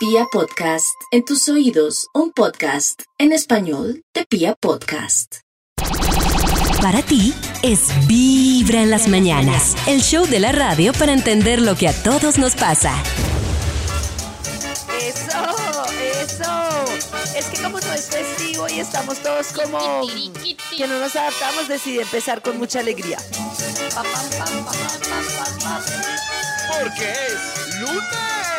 Pia Podcast, en tus oídos, un podcast en español de Pia Podcast. Para ti es Vibra en las mañanas, el show de la radio para entender lo que a todos nos pasa. Eso, eso. Es que como no es festivo y estamos todos como que no nos adaptamos, decidí empezar con mucha alegría. Pa, pam, pam, pam, pam, pam, pam. Porque es lunes.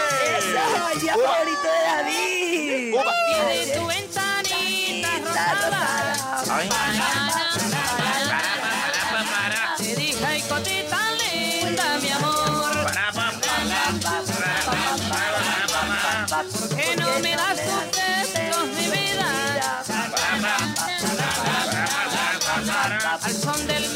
Día favorito de David. Tu ventanita Rosada. Ay. Te dije, ay, cosita linda, mi amor. ¿Por qué no me das tus besos, mi vida? Al son del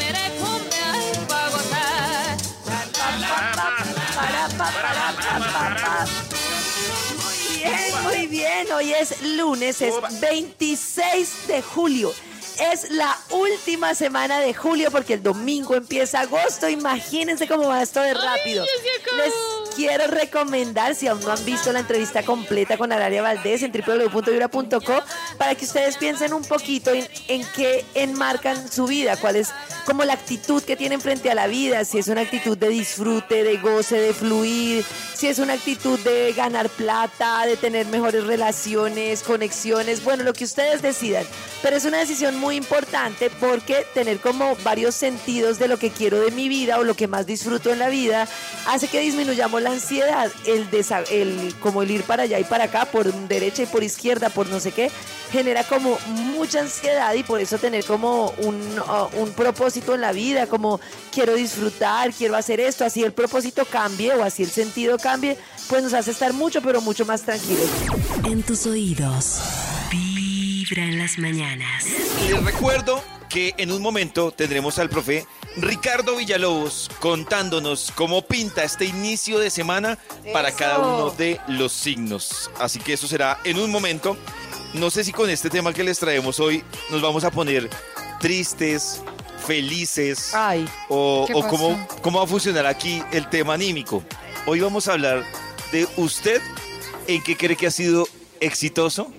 Hoy es lunes, es 26 de julio. Es la última semana de julio porque el domingo empieza agosto. Imagínense cómo va esto de rápido. Les quiero recomendar, si aún no han visto la entrevista completa con Araria Valdés en www.vibra.co, para que ustedes piensen un poquito en, en qué enmarcan su vida, cuál es como la actitud que tienen frente a la vida, si es una actitud de disfrute, de goce, de fluir, si es una actitud de ganar plata, de tener mejores relaciones, conexiones, bueno, lo que ustedes decidan. Pero es una decisión muy importante porque tener como varios sentidos de lo que quiero de mi vida o lo que más disfruto en la vida hace que disminuyamos la ansiedad, el, desa- el como el ir para allá y para acá, por derecha y por izquierda, por no sé qué, genera como mucha ansiedad y por eso tener como un, uh, un propósito en la vida, como quiero disfrutar, quiero hacer esto, así el propósito cambie o así el sentido cambie, pues nos hace estar mucho, pero mucho más tranquilos. En tus oídos, Vibra en las mañanas. Les recuerdo que en un momento tendremos al profe Ricardo Villalobos contándonos cómo pinta este inicio de semana para Eso. cada uno de los signos. Así que eso será en un momento. No sé si con este tema que les traemos hoy nos vamos a poner tristes, felices Ay, o, ¿Qué o cómo, cómo va a funcionar aquí el tema anímico. Hoy vamos a hablar de usted en qué cree que ha sido exitoso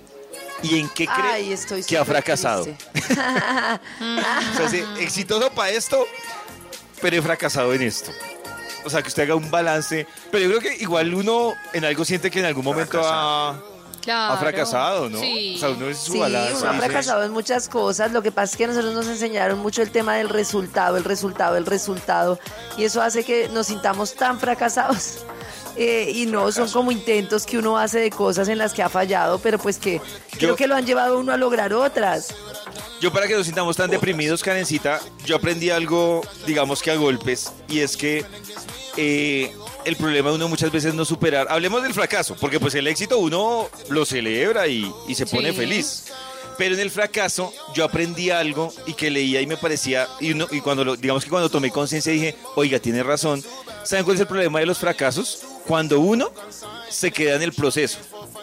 y en qué cree ay, estoy que ha fracasado. triste. O sea, sí, exitoso para esto, pero he fracasado en esto. O sea, que usted haga un balance. Pero yo creo que igual uno en algo siente que en algún momento ha, Claro. ha fracasado, ¿no? Sí. O sea, uno es su Sí, balance. uno ha fracasado en muchas cosas. Lo que pasa es que a nosotros nos enseñaron mucho el tema del resultado, el resultado, el resultado. Y eso hace que nos sintamos tan fracasados. Eh, y no, son como intentos que uno hace de cosas en las que ha fallado, pero pues que creo que lo han llevado uno a lograr otras. Yo para que nos sintamos tan deprimidos, Karencita, yo aprendí algo, digamos que a golpes, y es que eh, el problema de uno muchas veces no superar. Hablemos del fracaso, porque pues el éxito uno lo celebra y, y se pone Sí. feliz. Pero en el fracaso yo aprendí algo y que leía y me parecía, y, uno- y cuando lo, digamos que cuando tomé conciencia dije, oiga, tiene razón. ¿Saben cuál es el problema de los fracasos? Cuando uno se queda en el proceso.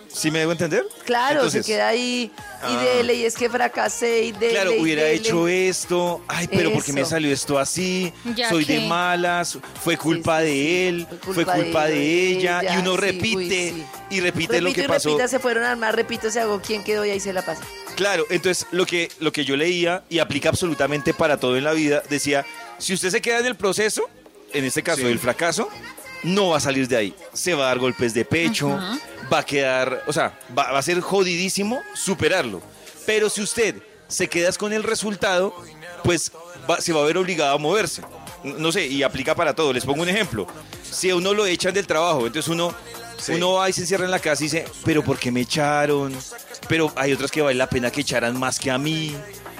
¿Sí me debo entender? Claro, Entonces, se queda ahí y Ah. dele, y es que fracasé y dele. Claro, y hubiera dele. hecho esto. Ay, pero ¿por qué me Eso. salió esto así? Ya Soy de malas. Fue culpa sí, de sí. él. Fue Fue culpa de ella. ella, y uno sí, repite uy, sí. y repite lo que y pasó. repita, se fueron a armar, repito, se hago quién quedó y ahí se la pasa. Claro, entonces lo que, lo que yo leía y aplica absolutamente para todo en la vida, decía, si usted se queda en el proceso, en este caso del fracaso, no va a salir de ahí. Se va a dar golpes de pecho, va a quedar, o sea, va, va a ser jodidísimo superarlo. Pero si usted se queda con el resultado, pues va- se va a ver obligado a moverse. No sé, y aplica para todo. Les pongo un ejemplo. Si a uno lo echan del trabajo, entonces uno, uno va y se encierra en la casa y dice, pero ¿por qué me echaron? Pero hay otras que vale la pena que echaran más que a mí.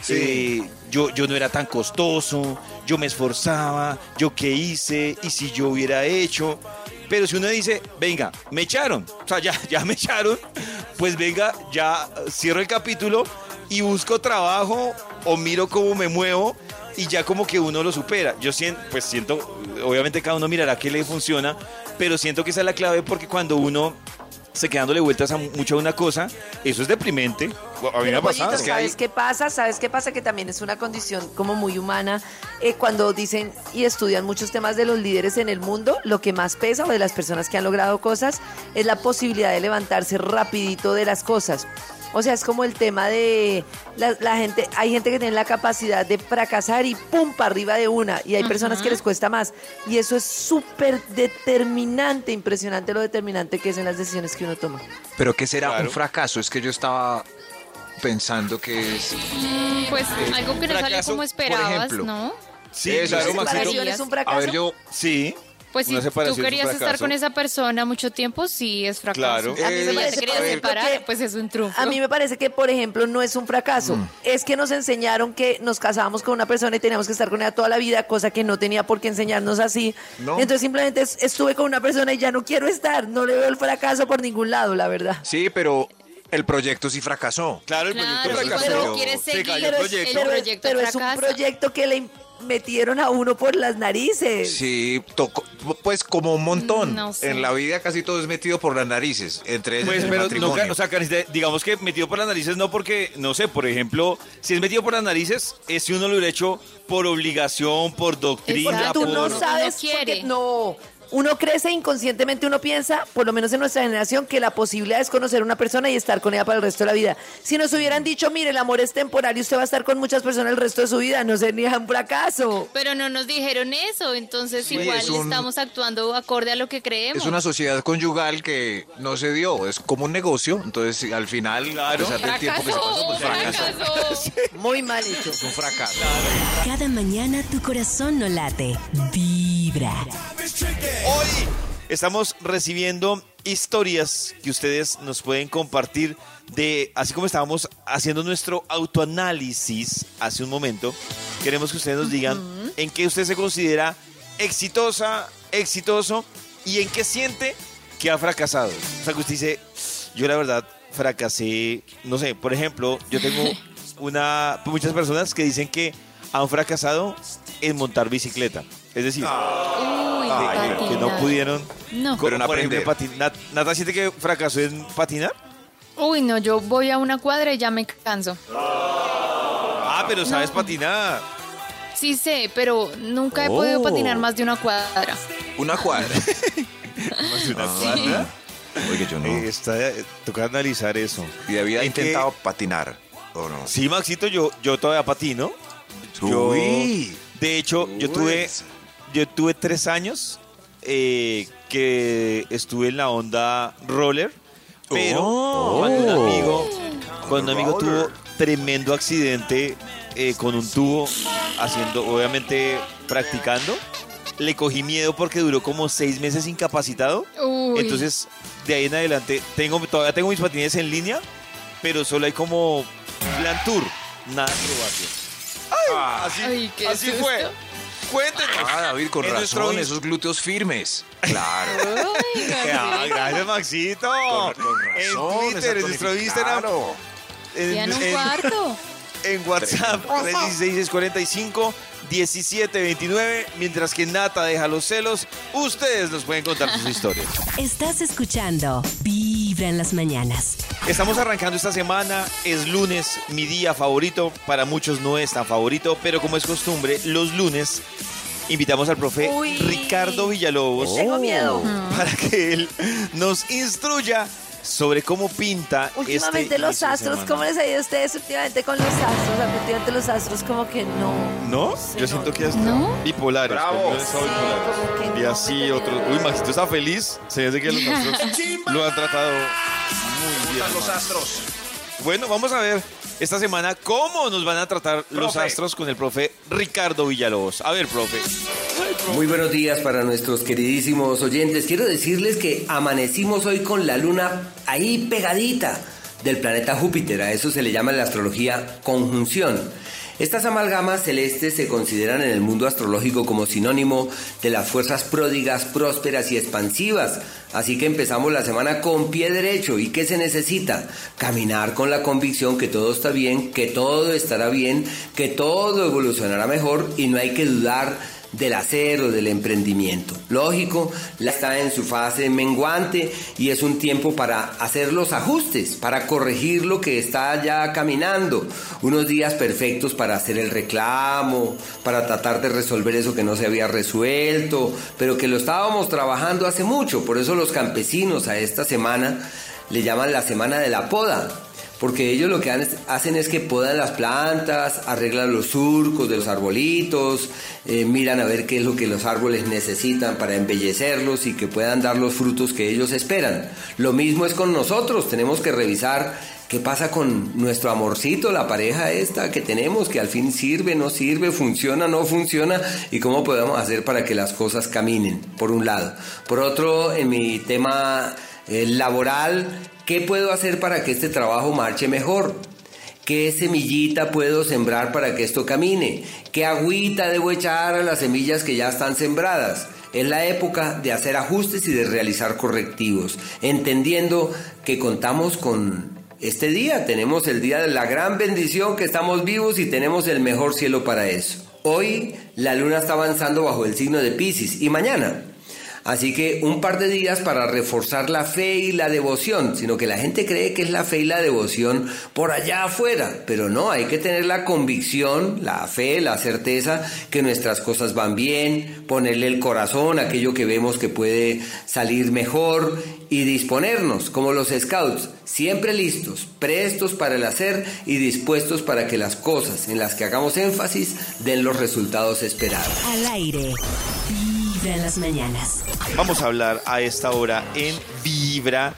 Eh, yo, yo no era tan costoso, yo me esforzaba, yo qué hice, y si yo hubiera hecho. Pero si uno dice, venga, me echaron, o sea, ya, ya me echaron, pues venga, ya cierro el capítulo y busco trabajo o miro cómo me muevo y ya como que uno lo supera. Yo siento, pues siento, obviamente cada uno mirará qué le funciona, pero siento que esa es la clave porque cuando uno se quedándole vueltas a mucho a una cosa, eso es deprimente. a mí me ha pasado. Pollito, Es que ¿sabes hay- qué pasa? ¿Sabes qué pasa? Que también es una condición como muy humana. Eh, cuando dicen y estudian muchos temas de los líderes en el mundo, lo que más pesa o de las personas que han logrado cosas es la posibilidad de levantarse rapidito de las cosas. O sea, es como el tema de la, la gente, hay gente que tiene la capacidad de fracasar y pum, para arriba de una, y hay personas que les cuesta más. Y eso es súper determinante, impresionante lo determinante que es en las decisiones que uno toma. Pero ¿qué será Claro. un fracaso? Es que yo estaba pensando que es... Mm, Pues algo que no sale fracaso, como por esperabas, ejemplo. ¿no? Sí, Eso, claro, sí, Maxito. separación es un fracaso. A ver, yo... Sí. Pues si tú querías estar con esa persona mucho tiempo, sí es fracaso. Claro. A mí me si ya parece, te querías separar, que- pues es un triunfo. A mí me parece que, por ejemplo, no es un fracaso. Es que nos enseñaron que nos casábamos con una persona y teníamos que estar con ella toda la vida, cosa que no tenía por qué enseñarnos así. No. Entonces simplemente es- estuve con una persona y ya no quiero estar. No le veo el fracaso por ningún lado, la verdad. Sí, pero el proyecto sí fracasó. Claro, el Claro, proyecto fracasó. Se seguir, cayó el Pero, es, proyecto. pero es- proyecto pero es un proyecto que le metieron a uno por las narices. Sí, tocó, pues como un montón. No sé. En la vida casi todo es metido por las narices, entre ellos Pues, el pero matrimonio. o sea, digamos que metido por las narices no porque, no sé, por ejemplo, si es metido por las narices, es si uno lo hubiera hecho por obligación, por doctrina, Exacto, tú por... no Uno sabes. quiere. porque- no. Uno crece inconscientemente, uno piensa, por lo menos en nuestra generación, que la posibilidad es conocer a una persona y estar con ella para el resto de la vida. Si nos hubieran dicho, mire, el amor es temporal y usted va a estar con muchas personas el resto de su vida, no sería un fracaso. Pero no nos dijeron eso, entonces Sí, igual es un- estamos actuando acorde a lo que creemos. Es una sociedad conyugal que no se dio, es como un negocio, entonces al final, Claro. a pesar del tiempo que se pasó, pues fracasó. Muy mal hecho. Es un fracaso. Cada mañana tu corazón no late, vibra. Hoy estamos recibiendo historias que ustedes nos pueden compartir de, así como estábamos haciendo nuestro autoanálisis hace un momento, queremos que ustedes nos digan en qué usted se considera exitosa, exitoso y en qué siente que ha fracasado. O sea, que usted dice, yo la verdad fracasé, no sé, por ejemplo, yo tengo una, muchas personas que dicen que han fracasado en montar bicicleta. Es decir, Uy, que- no patinar. pudieron. No. Pero en por ejemplo, aprender. patin- Nat- Nata siente que fracasó en patinar. Uy, no, yo voy a una cuadra y ya me canso. Ah, pero sabes patinar. Sí sé, pero nunca he Oh. podido patinar más de una cuadra. Una cuadra. Una Ah, Oye, yo no. Eh, está, eh, toca analizar eso. Y había ¿En qué- intentado patinar, ¿o no? Sí, Maxito, yo, yo todavía patino. Yo, Uy. de hecho, yo Uy. Yo tuve tres años eh, que estuve en la onda roller, pero Oh. cuando un amigo, cuando un amigo tuvo tremendo accidente eh, con un tubo, haciendo, obviamente practicando, le cogí miedo porque duró como seis meses incapacitado. Uy. Entonces, de ahí en adelante, tengo, todavía tengo mis patines en línea, pero solo hay como plan tour, nada acrobacia. Ay, así, Ay, qué así fue. Cuéntenos. Ah, David, con En nuestro razón, ins- esos glúteos firmes. Claro. Uy, Ah, gracias, Maxito. Con, con en razón, Twitter, esa en nuestro Instagram, Claro. en, en un en- cuarto. en WhatsApp, 316-645. 1729, mientras que Nata deja los celos, ustedes nos pueden contar sus historias. Estás escuchando Vibra en las mañanas. Estamos arrancando esta semana, es lunes, mi día favorito, para muchos no es tan favorito, pero como es costumbre, los lunes invitamos al profe Uy. Ricardo Villalobos Tengo miedo. para que él nos instruya sobre cómo pinta Últimamente este los astros. ¿cómo les ha ido a ustedes últimamente con los astros? Últimamente los astros como que no. ¿No? sé, Yo siento que hasta ¿No? bipolares. Bravo. que Y no. así otros. Uy, Maxito está feliz. Se ve que los astros lo han tratado muy bien. Los astros. Bueno, vamos a ver esta semana cómo nos van a tratar los Profe. astros con el profe Ricardo Villalobos. A ver, profe. Muy buenos días para nuestros queridísimos oyentes. Quiero decirles que amanecimos hoy con la luna ahí pegadita del planeta Júpiter. A eso se le llama en la astrología conjunción. Estas amalgamas celestes se consideran en el mundo astrológico como sinónimo de las fuerzas pródigas, prósperas y expansivas. Así que empezamos la semana con pie derecho. ¿Y qué se necesita? Caminar con la convicción que todo está bien, que todo estará bien, que todo evolucionará mejor y no hay que dudar del hacer o del emprendimiento. Lógico, la está en su fase menguante y es un tiempo para hacer los ajustes, para corregir lo que está ya caminando. Unos días perfectos para hacer el reclamo, para tratar de resolver eso que no se había resuelto, pero que lo estábamos trabajando hace mucho. Por eso los campesinos a esta semana le llaman la semana de la poda porque ellos lo que hacen es que podan las plantas, arreglan los surcos de los arbolitos, eh, miran a ver qué es lo que los árboles necesitan para embellecerlos y que puedan dar los frutos que ellos esperan. Lo mismo es con nosotros, tenemos que revisar qué pasa con nuestro amorcito, la pareja esta que tenemos, que al fin sirve, no sirve, funciona, no funciona, y cómo podemos hacer para que las cosas caminen, por un lado. Por otro, en mi tema eh, laboral, ¿qué puedo hacer para que este trabajo marche mejor? ¿Qué semillita puedo sembrar para que esto camine? ¿Qué agüita debo echar a las semillas que ya están sembradas? Es la época de hacer ajustes y de realizar correctivos, entendiendo que contamos con este día, tenemos el día de la gran bendición que estamos vivos y tenemos el mejor cielo para eso. Hoy la luna está avanzando bajo el signo de Pisces y mañana Así que un par de días para reforzar la fe y la devoción, sino que la gente cree que es la fe y la devoción por allá afuera, pero no, hay que tener la convicción, la fe, la certeza que nuestras cosas van bien, ponerle el corazón a aquello que vemos que puede salir mejor y disponernos como los scouts, siempre listos, prestos para el hacer y dispuestos para que las cosas en las que hagamos énfasis den los resultados esperados. Al aire. Vibra en las mañanas. Vamos a hablar a esta hora en Vibra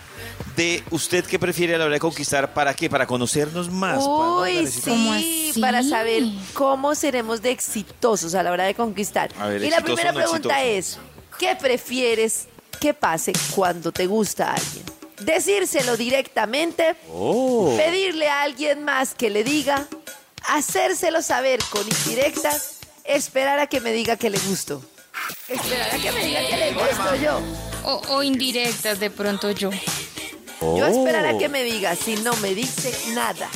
de usted qué prefiere a la hora de conquistar. ¿Para qué? Para conocernos más. Uy, sí, para saber cómo seremos de exitosos a la hora de conquistar. A ver, y la primera no pregunta exitoso. es, ¿qué prefieres que pase cuando te gusta a alguien? ¿Decírselo directamente? Oh. ¿Pedirle a alguien más que le diga? ¿Hacérselo saber con indirectas? ¿Esperar a que me diga que le gusto? Esperar a que me diga que le gusto yo. O, o indirectas de pronto yo. Yo esperar a que me diga si no me dice nada.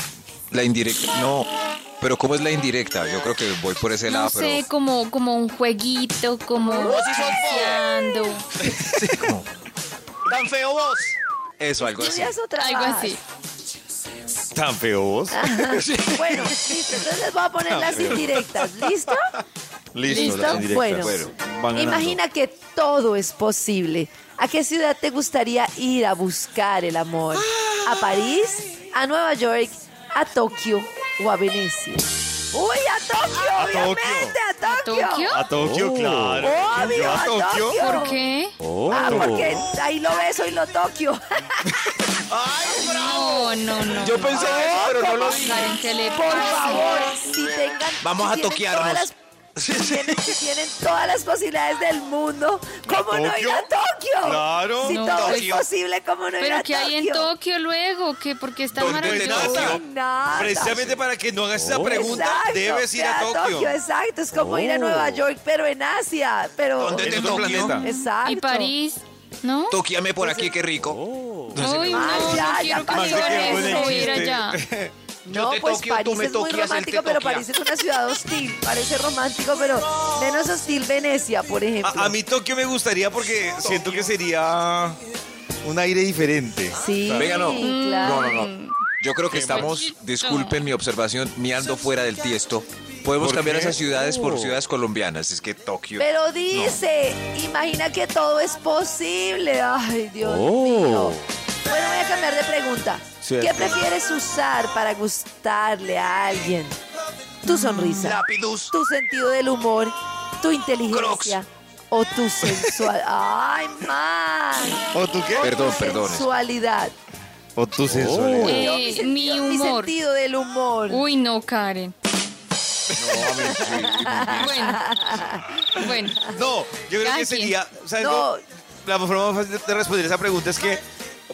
La indirecta. No. Pero ¿cómo es la indirecta? Yo creo que voy por ese No lado, sé, pero. como, como un jueguito, como paseando. Sí, como- ¡Tan feo vos! Eso, algo así. Algo así. ¿Tan feo vos? Bueno, listo. Entonces les voy a poner las indirectas. ¿Listo? Listo, ¿Listo? las. Bueno, imagina que todo es posible. ¿A qué ciudad te gustaría ir a buscar el amor? ¿A París? ¿A Nueva York? ¿A Tokio? ¿O a Venecia? ¡Uy, a Tokio! A obviamente, a Tokio. ¿Tokio? A Tokio, claro. Obvio, a Tokio. ¿Por qué? Ah, porque ahí lo beso y lo Tokio. No, no, no. Yo pensé eso, pero no lo dije. Karen, ¿qué le Por favor, si tengan. Vamos si a toquearnos. Las- Si tienen, tienen todas las posibilidades del mundo, ¿cómo no ir a Tokio? Claro. Si No, todo pues- es posible, ¿cómo no ir ¿Pero a qué hay en Tokio? Tokio luego? ¿Qué? Porque está ¿Dónde maravilloso. Tokio? Nada. Precisamente para que no hagas esa pregunta, Exacto, debes ir a ve Tokio. Exacto, es como ir a Oh. Nueva York, pero en Asia. Pero. ¿Dónde te otro Tokio? planeta. Exacto. ¿Y París? ¿No? Toquíame por aquí, qué rico. Uy, no, Ah, no ya, quiero ya que pasó me digan eso. eso, ir allá. No, te pues Tokio, tú París me es muy toquias, él te romántico, pero. París es una ciudad hostil. Parece romántico, pero menos hostil Venecia, por ejemplo. A, a mí Tokio me gustaría porque siento que sería un aire diferente. Sí, Venga, no. claro. No, no, no. Yo creo que estamos, disculpen mi observación, miando fuera del tiesto. Podemos ¿Por cambiar qué? esas ciudades por Oh. ciudades colombianas. Es que Tokio. Pero dice, imagina que todo es posible. Ay, Dios Oh. mío. Bueno, voy a cambiar de pregunta. Cierto. ¿Qué prefieres usar para gustarle a alguien? Tu sonrisa, Lapidus. tu sentido del humor, tu inteligencia o tu sensualidad. Ay, man. ¿O tú qué? Perdón, perdón. Sensualidad. O tu sensualidad. Eh, mi mi humor. sentido del humor. Uy, no, Karen. Bueno, bueno. No, yo creo que sería. ¿sabes No. La forma más fácil de responder esa pregunta es que,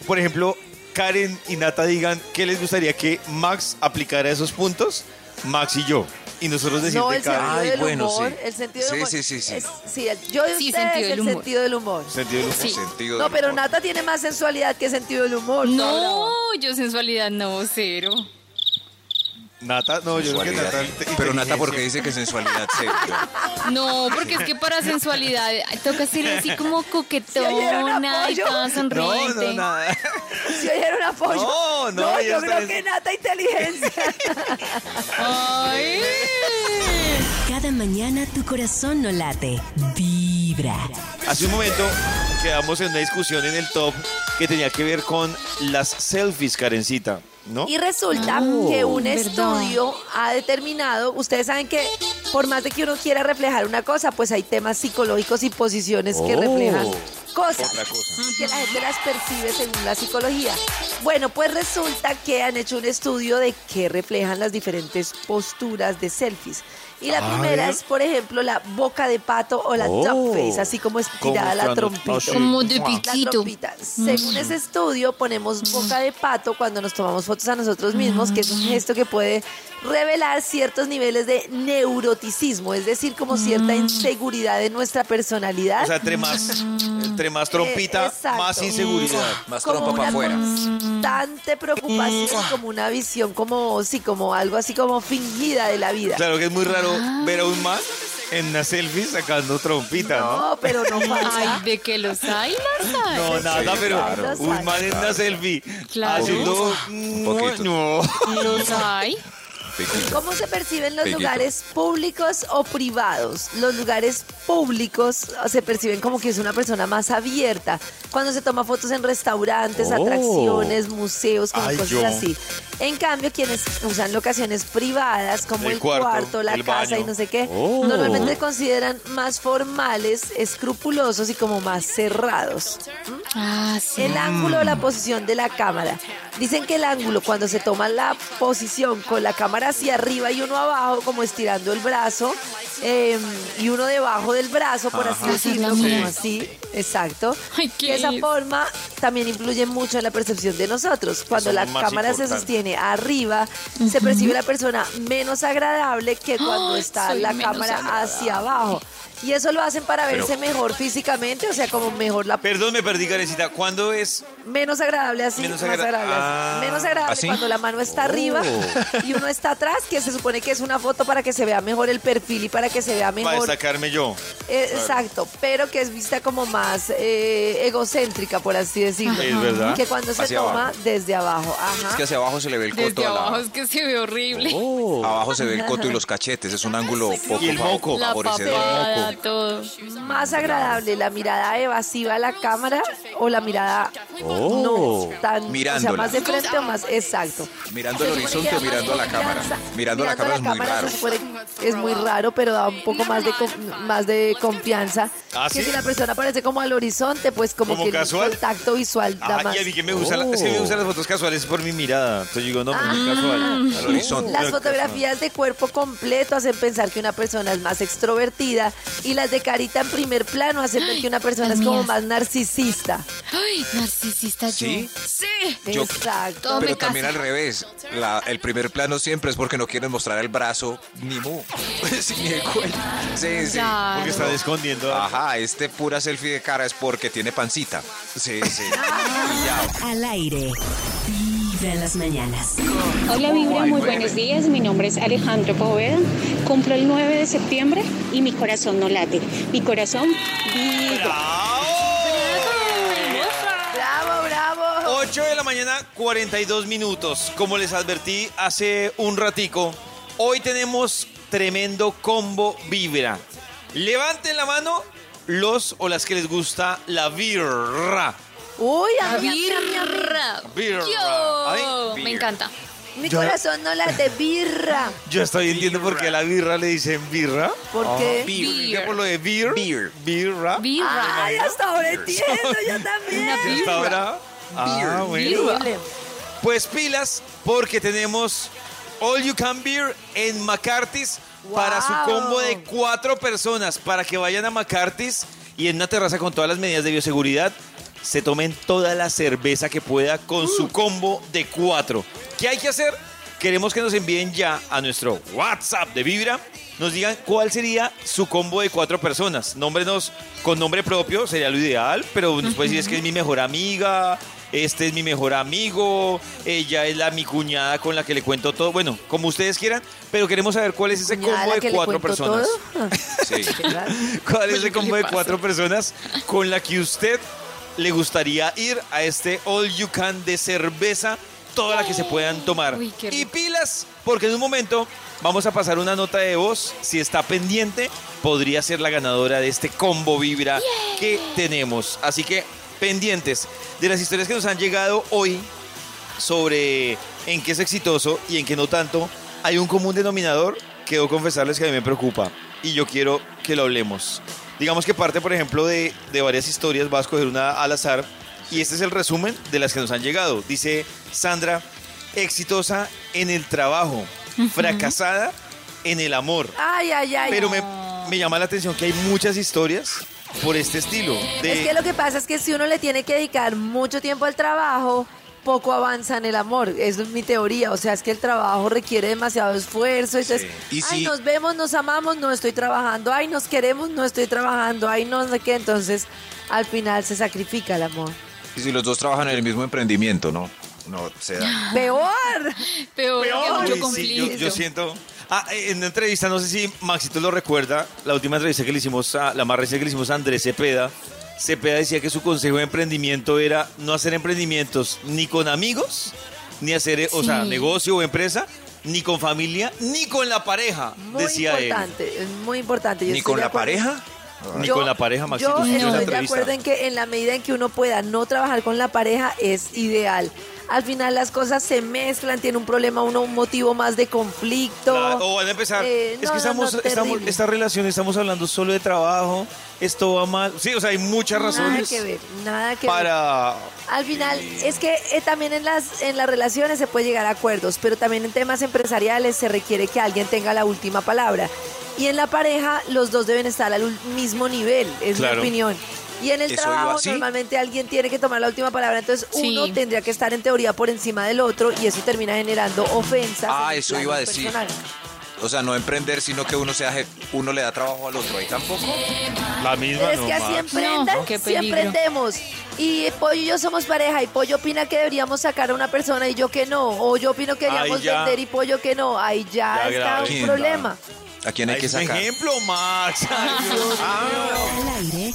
por ejemplo, Karen y Nata digan que les gustaría que Max aplicara esos puntos, Max y yo. Y nosotros decir No, de el sentido Ay, del bueno, humor. sí. El sentido del Sí, humor. sí, sí, sí. Es- sí, el- yo de Sí, ustedes, sentido del el humor. sentido del humor. sentido del humor. Sí. Sentido No, pero humor. Nata tiene más sensualidad que sentido del humor. No, yo sensualidad no, cero. Nata, no, yo creo que Sensualidad. Nata. Pero Nata, porque dice que sensualidad se... No, porque es que para sensualidad toca ser así como coquetona y apoyo? toda No, sonriente. no, nada. Si oyeron apoyo. No, no, yo ella está creo en- que nata inteligencia. Ay. Cada mañana tu corazón no late, vibra. Hace un momento quedamos en una discusión en el top que tenía que ver con las selfies, Karencita, ¿no? Y resulta Oh. que un verdad. estudio ha determinado, ustedes saben que por más de que uno quiera reflejar una cosa, pues hay temas psicológicos y posiciones que Oh. reflejan cosas. Cosa. Y que la gente las percibe según la psicología. Bueno, pues resulta que han hecho un estudio de qué reflejan las diferentes posturas de selfies. Y la A primera ver. es, por ejemplo, la boca de pato o la Oh. duck face, así como estirada la trompita. Como de La piquito. trompita. Según ese estudio, ponemos boca de pato cuando nos tomamos fotos a nosotros mismos, que es un gesto que puede revelar ciertos niveles de neuroticismo, es decir, como cierta inseguridad de nuestra personalidad. O sea, entre más, entre más trompita, Eh, más inseguridad. Más como trompa para afuera. constante preocupación, como una visión, como sí, como algo así como fingida de la vida. Claro que es muy raro ver a un man en una selfie sacando trompita, ¿no? No, pero no Ay, pasa. de que los hay, hay. No, nada, pero claro. un man en una selfie Claro. haciendo... Un poquito. No. Los hay. ¿Cómo se perciben los lugares públicos o privados? Los lugares públicos se perciben como que es una persona más abierta. Cuando se toma fotos en restaurantes, Oh. atracciones, museos, como Ay, cosas yo. así. En cambio, quienes usan locaciones privadas, como El el, cuarto, cuarto, la el casa baño. y no sé qué, Oh. normalmente se consideran más formales, escrupulosos y como más cerrados. Ah, sí. El ángulo o la posición de la cámara. Dicen que el ángulo cuando se toma la posición con la cámara hacia arriba y uno abajo, como estirando el brazo, eh, y uno debajo del brazo, por así Esa es decirlo, la como así, exacto. Ay, qué esa es. forma también influye mucho en la percepción de nosotros. Cuando la más cámara se importante. sostiene arriba, se percibe la persona menos agradable que cuando Ay, está la cámara agradable. hacia abajo. Y eso lo hacen para verse mejor físicamente, o sea, como mejor la Perdón, me perdí, Karencita. ¿Cuándo es? Menos agradable así, Menos más agra- agradable así. Ah. Menos agradable ¿Así? cuando la mano está arriba Oh. y uno está atrás, que se supone que es una foto para que se vea mejor el perfil y para que se vea Para mejor. destacarme yo. Eh, Exacto, pero que es vista como más eh, egocéntrica, por así decirlo. Es verdad. Que cuando se Hacia toma abajo. desde abajo. Ajá. Es que hacia abajo se le ve el coto Desde a la- abajo es que se ve horrible. Abajo se ve el coto y los cachetes. Es un ángulo poco Y el moco. La favorecedor. papada, todo. Más agradable la mirada evasiva a la cámara o la mirada no tan, o sea, Mirándola. más de frente o más exacto. Mirando el horizonte o mirando a la cámara. Mirando a la cámara es muy raro. se supone que es muy raro, pero da un poco más de más de confianza. ¿Ah, que sí? si la persona aparece como al horizonte, pues como, ¿Como que casual? el contacto visual da Ah, más. y a mí que me gustan, la- es que me gustan las fotos casuales por mi mirada. Entonces yo digo, no, pero muy casual. Al horizonte. Las fotografías de cuerpo completo hacen pensar que una persona es más extrovertida y las de carita en primer plano hacen ver que una persona es como más narcisista. Ay, narcisista ¿Sí? yo. Sí. Yo- Exacto. Todo Pero también al revés. La- el primer plano siempre es porque no quieren mostrar el brazo ni mu. Sí, ni el cuello. Sí, sí. Claro. Porque están escondiendo. Ajá, este pura selfie de cara es porque tiene pancita. Sí, sí. Al aire, vibra en las mañanas. Hola Vibra, muy buenos días. Mi nombre es Alejandro Poveda. Cumplo el 9 de septiembre y mi corazón no late. Mi corazón vibra. Bravo, bravo. 8 de la mañana, 42 minutos. Como les advertí hace un ratico, hoy tenemos tremendo combo vibra. Levanten la mano los o las que les gusta la birra. Uy, a. Birra. Birra. Yo. Ay, Me encanta. Mi Yo- corazón no late birra. Yo estoy entiendo por qué a la birra le dicen birra. ¿Por Ah, qué? Beer. Por lo de beer. Beer. Birra. Birra. Ay, hasta ahora entiendo, yo también. ¿Y hasta ahora? Ah, bueno. Increíble. Pues pilas, porque tenemos All You Can Beer en McCarthy's para su combo de cuatro personas, para que vayan a McCarthy's y en una terraza con todas las medidas de bioseguridad se tomen toda la cerveza que pueda con su combo de cuatro. ¿Qué hay que hacer? Queremos que nos envíen ya a nuestro WhatsApp de Vibra. Nos digan cuál sería su combo de cuatro personas. Nómbrenos con nombre propio, sería lo ideal, pero nos puede decir es que es mi mejor amiga, este es mi mejor amigo, ella es la mi cuñada con la que le cuento todo. Bueno, como ustedes quieran, pero queremos saber cuál es ese combo de cuatro personas. Sí. ¿Cuál es ese ¿Qué combo de cuatro personas con la que usted le gustaría ir a este All You Can de cerveza, toda la que se puedan tomar? Uy, y pilas, porque en un momento vamos a pasar una nota de voz. Si está pendiente, podría ser la ganadora de este combo vibra que tenemos. Así que pendientes de las historias que nos han llegado hoy sobre en qué es exitoso y en qué no tanto, hay un común denominador que debo confesarles que a mí me preocupa y yo quiero que lo hablemos. Digamos que parte, por ejemplo, de, de varias historias, vas a escoger una al azar y este es el resumen de las que nos han llegado. Dice Sandra, exitosa en el trabajo, fracasada en el amor. Ay, ay, ay. Pero me, me llama la atención que hay muchas historias por este estilo. De, Es que lo que pasa es que si uno le tiene que dedicar mucho tiempo al trabajo, poco avanza en el amor. Eso es mi teoría. O sea, es que el trabajo requiere demasiado esfuerzo. Entonces, Y ay, nos vemos, nos amamos, no estoy trabajando. Ay, nos queremos, no estoy trabajando. Ay, no sé qué. Entonces, al final se sacrifica el amor. Y si los dos trabajan en el mismo emprendimiento, ¿no? No se da. ¡Peor! Peor, mucho sí, yo siento. Ah, en una entrevista, no sé si Maxito lo recuerda, la última entrevista que le hicimos a, la más reciente que le hicimos a Andrés Cepeda. Cepeda decía que su consejo de emprendimiento era no hacer emprendimientos ni con amigos, ni hacer, eh, o sea, negocio o empresa, ni con familia, ni con la pareja, Muy decía importante, es muy importante. Yo ¿Ni con de la pareja? él. Ni Yo- con la pareja, Maxito. Yo estoy de entrevista. acuerdo en que en la medida en que uno pueda no trabajar con la pareja es ideal. Al final las cosas se mezclan, tiene un problema, uno un motivo más de conflicto. Claro, o van a empezar. Eh, es no, que estamos, no, estamos, esta relación estamos hablando solo de trabajo, esto va mal. Sí, o sea, hay muchas Nada razones que ver, nada que ver. para Al final, es que eh, también en las, en las relaciones se puede llegar a acuerdos, pero también en temas empresariales se requiere que alguien tenga la última palabra. Y en la pareja, los dos deben estar al mismo nivel, es Claro. mi opinión. Y en el ¿Eso trabajo, normalmente alguien tiene que tomar la última palabra, entonces Sí. uno tendría que estar en teoría por encima del otro y eso termina generando ofensas. Ah, eso iba a decir. personal. O sea, no emprender, sino que uno sea uno le da trabajo al otro. Ahí tampoco. la misma. Es no, que así emprendan, No, si emprendemos. Y Pollo y yo somos pareja y Pollo opina que deberíamos sacar a una persona y yo que no. O yo opino que deberíamos vender y Pollo que no. Ahí ya, Ya está grave. un problema. ¿A quién hay Ay, que sacar? ejemplo, Max. Al aire,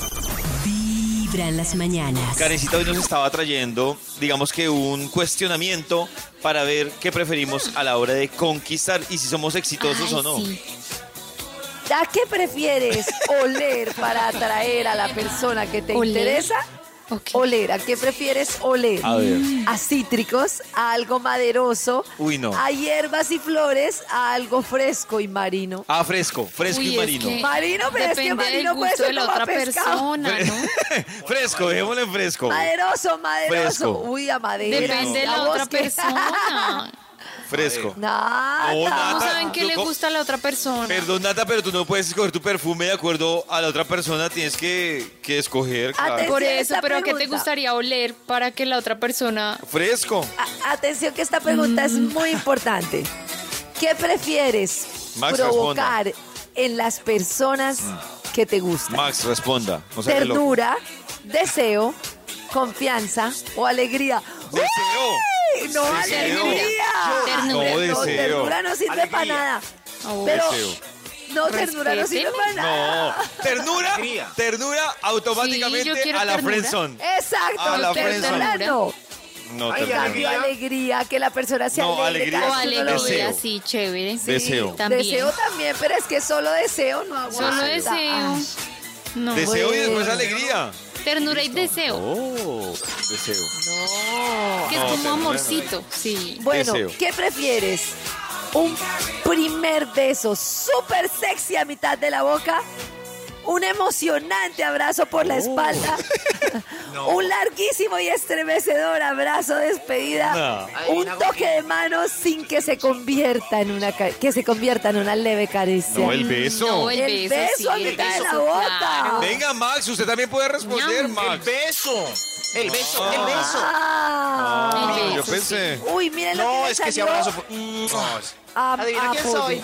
vibra en las mañanas. Karencita hoy nos estaba trayendo, digamos que un cuestionamiento para ver qué preferimos a la hora de conquistar y si somos exitosos Ay, o no. sí. ¿A qué prefieres oler para atraer a la persona que te ¿Oler? interesa? Ok. Oler, ¿a qué prefieres oler? A ver. A cítricos, a algo maderoso, Uy, no. a hierbas y flores, a algo fresco y marino. Ah, fresco, fresco Uy, y es marino. que Marino, pero es que Depende marino del puede gusto ser de la otra pescado. persona, ¿no? fresco, dejémosle en fresco. Maderoso, maderoso. Fresco. Uy, a madera. Depende de la otra persona. Fresco. Nada. No, nada. ¿Cómo saben qué le co- gusta a la otra persona? Perdón, Nata, pero tú no puedes escoger tu perfume de acuerdo a la otra persona. Tienes que, que escoger, claro. Por eso, pero ¿a qué te pregunta. gustaría oler para que la otra persona... Fresco. A- atención que esta pregunta es muy importante. ¿Qué prefieres Max, provocar en las personas que te gustan? Max, responda. No sea loco. Ternura, deseo, confianza o alegría. Deseo. No, Deseo. alegría. Ternura. No, No, deseo. ternura no sirve para nada. Oh, Pero Deseo. no, ternura no sirve para No, nada. ternura, ternura automáticamente Sí, a la friendzone. Exacto, A la ternura friendzone. no. No, ternura. cambio, alegría, que la persona se No, alegre. alegría O alegría, sí, chévere. Sí, Deseo. También. Deseo también, pero es que solo deseo no aguanta. Solo deseo. Ay, No. Deseo y después alegría. Ternura y deseo. Oh, deseo. no. Que es No, como no. amorcito. Sí. Bueno, Deseo. ¿qué prefieres? ¿Un primer beso súper sexy a mitad de la boca? ¿Un emocionante abrazo por Oh. la espalda? ¿Un larguísimo y estremecedor abrazo de despedida? ¿Un toque de manos sin que se convierta en una que se convierta en una leve caricia? No, el beso. No, el, El beso, beso sí, a el mitad de beso, la boca. claro. Venga, Max, usted también puede responder. Max. beso. El beso, el beso. Ah. Ah, El yo pensé. Uy, miren lo No, que es me que abrazo fue... No, es- Adivina quién soy.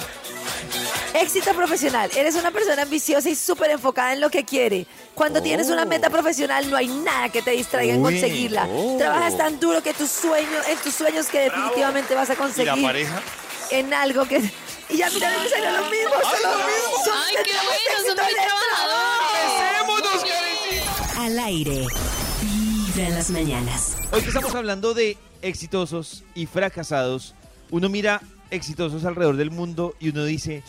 Éxito profesional. Eres una persona ambiciosa y súper enfocada en lo que quiere. Cuando tienes una meta profesional, no hay nada que te distraiga en Uy, conseguirla. oh. Trabajas tan duro que tus sueños, en tus sueños que definitivamente vas a ¿Y la conseguir pareja? en algo que. Y ya mira, me salió lo mismo. son lo mismo. Son- Ay, qué bueno, son muy en trabajadores. Al aire. Vibra en las mañanas. Hoy que estamos hablando de exitosos y fracasados, uno mira exitosos alrededor del mundo y uno dice,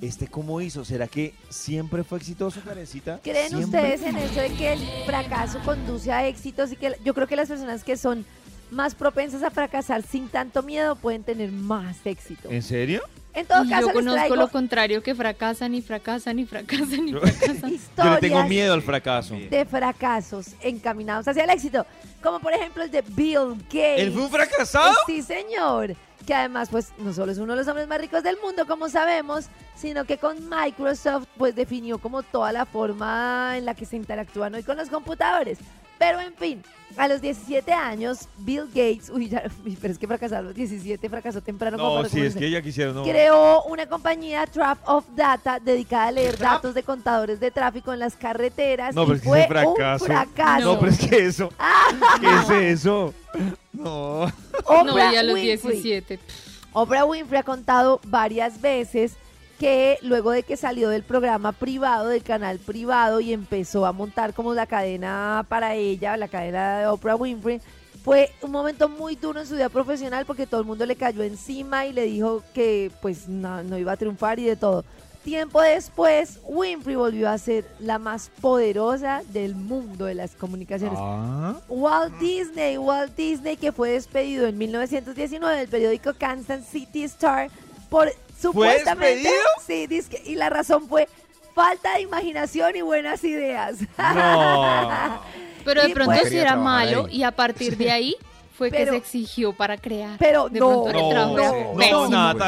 ¿este cómo hizo? ¿Será que siempre fue exitoso, Karencita? ¿Creen ¿Siempre? ustedes en eso de que el fracaso conduce a éxitos y que yo creo que las personas que son más propensas a fracasar sin tanto miedo pueden tener más éxito? ¿En serio? En todo Y caso, Yo conozco traigo lo contrario, que fracasan y fracasan y fracasan y fracasan. Yo le tengo miedo al fracaso. de fracasos encaminados hacia el éxito, como por ejemplo el de Bill Gates. ¿Él fue un fracasado? Sí, señor. Que además, pues, no solo es uno de los hombres más ricos del mundo, como sabemos, sino que con Microsoft, pues, definió como toda la forma en la que se interactúan hoy con los computadores. Pero, en fin, a los 17 años, Bill Gates, uy, ya, pero es que fracasó a los 17, fracasó temprano. como No, sí, es que ella quisiera, no. Creó una compañía Trap of Data dedicada a leer datos de contadores de tráfico en las carreteras No, y pero es que fue ese fracaso. un fracaso. No, pero es que eso. ¿Qué es eso? No. No, Oprah y a los Winfrey. 17. Oprah Winfrey ha contado varias veces que luego de que salió del programa privado, del canal privado y empezó a montar como la cadena para ella, la cadena de Oprah Winfrey, fue un momento muy duro en su vida profesional porque todo el mundo le cayó encima y le dijo que pues no, no iba a triunfar y de todo. Tiempo después, Winfrey volvió a ser la más poderosa del mundo de las comunicaciones. Ah. Walt Disney, Walt Disney que fue despedido en 1919 del periódico Kansas City Star por supuestamente sí, dizque- y la razón fue falta de imaginación y buenas ideas. No. Pero de Y pronto pues- sí era malo ahí. y a partir de ahí fue que se exigió para crear. Pero de no, pronto el No, no, no,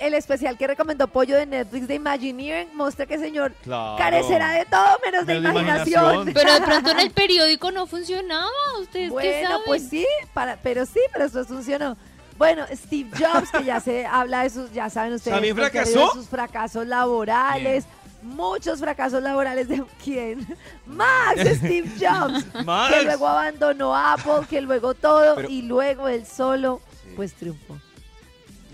el especial que recomendó Pollo de Netflix de Imagineering muestra que el señor Claro. carecerá de todo menos de Menos de imaginación. imaginación. Pero de pronto en el periódico no funcionaba. ¿Ustedes qué Bueno, saben? pues sí, para, pero sí, pero eso funcionó. Bueno, Steve Jobs, que ya se habla de sus, ya saben ustedes, ¿También fracasó? sus fracasos laborales, muchos fracasos laborales de quién? Max, Steve Jobs, Max. que luego abandonó Apple, que luego todo Pero- y luego él solo, pues triunfó.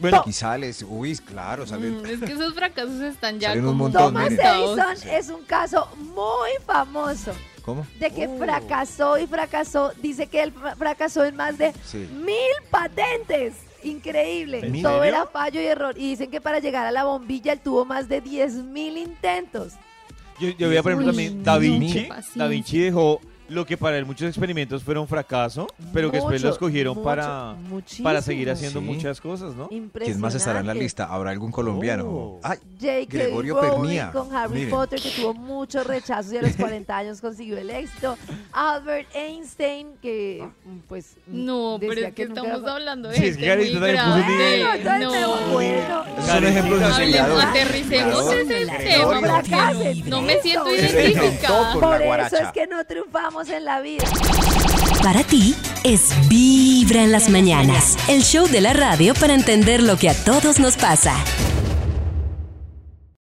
Bueno, Y sales, uy, claro, salen. Mm, es que esos fracasos están ya Salen un como montón, Thomas. Edison es un caso muy famoso ¿Cómo? de que fracasó y fracasó. Dice que él fra- fracasó en más de Sí. mil patentes. Increíble. ¿En Todo serio? era fallo y error. Y dicen que para llegar a la bombilla él tuvo más de 10 mil intentos. yo, yo veía, por ejemplo, también Da Vinci. Da Vinci dejó lo que para él muchos experimentos fueron fracaso, pero que después los cogieron mucho, para, para seguir haciendo Sí. muchas cosas, ¿no? ¿Quién más estará en la Impresionante. lista? ¿Habrá algún colombiano? Oh. Ay, J.K. Gregorio Rowling Pernía. con Harry Miren. Potter, que tuvo muchos rechazos y a los 40 años consiguió el éxito. Albert Einstein, que pues. No, pero es que nunca estamos hablando de Sí, es que gente muy también puso un grande. nivel. Entonces, No. bueno. esos son ejemplos de inspiradores. aterricemos Claro. ese tema, no, no me siento identificada. Por eso es que no triunfamos en la vida. Para ti es Vibra en las mañanas. El show de la radio para entender lo que a todos nos pasa.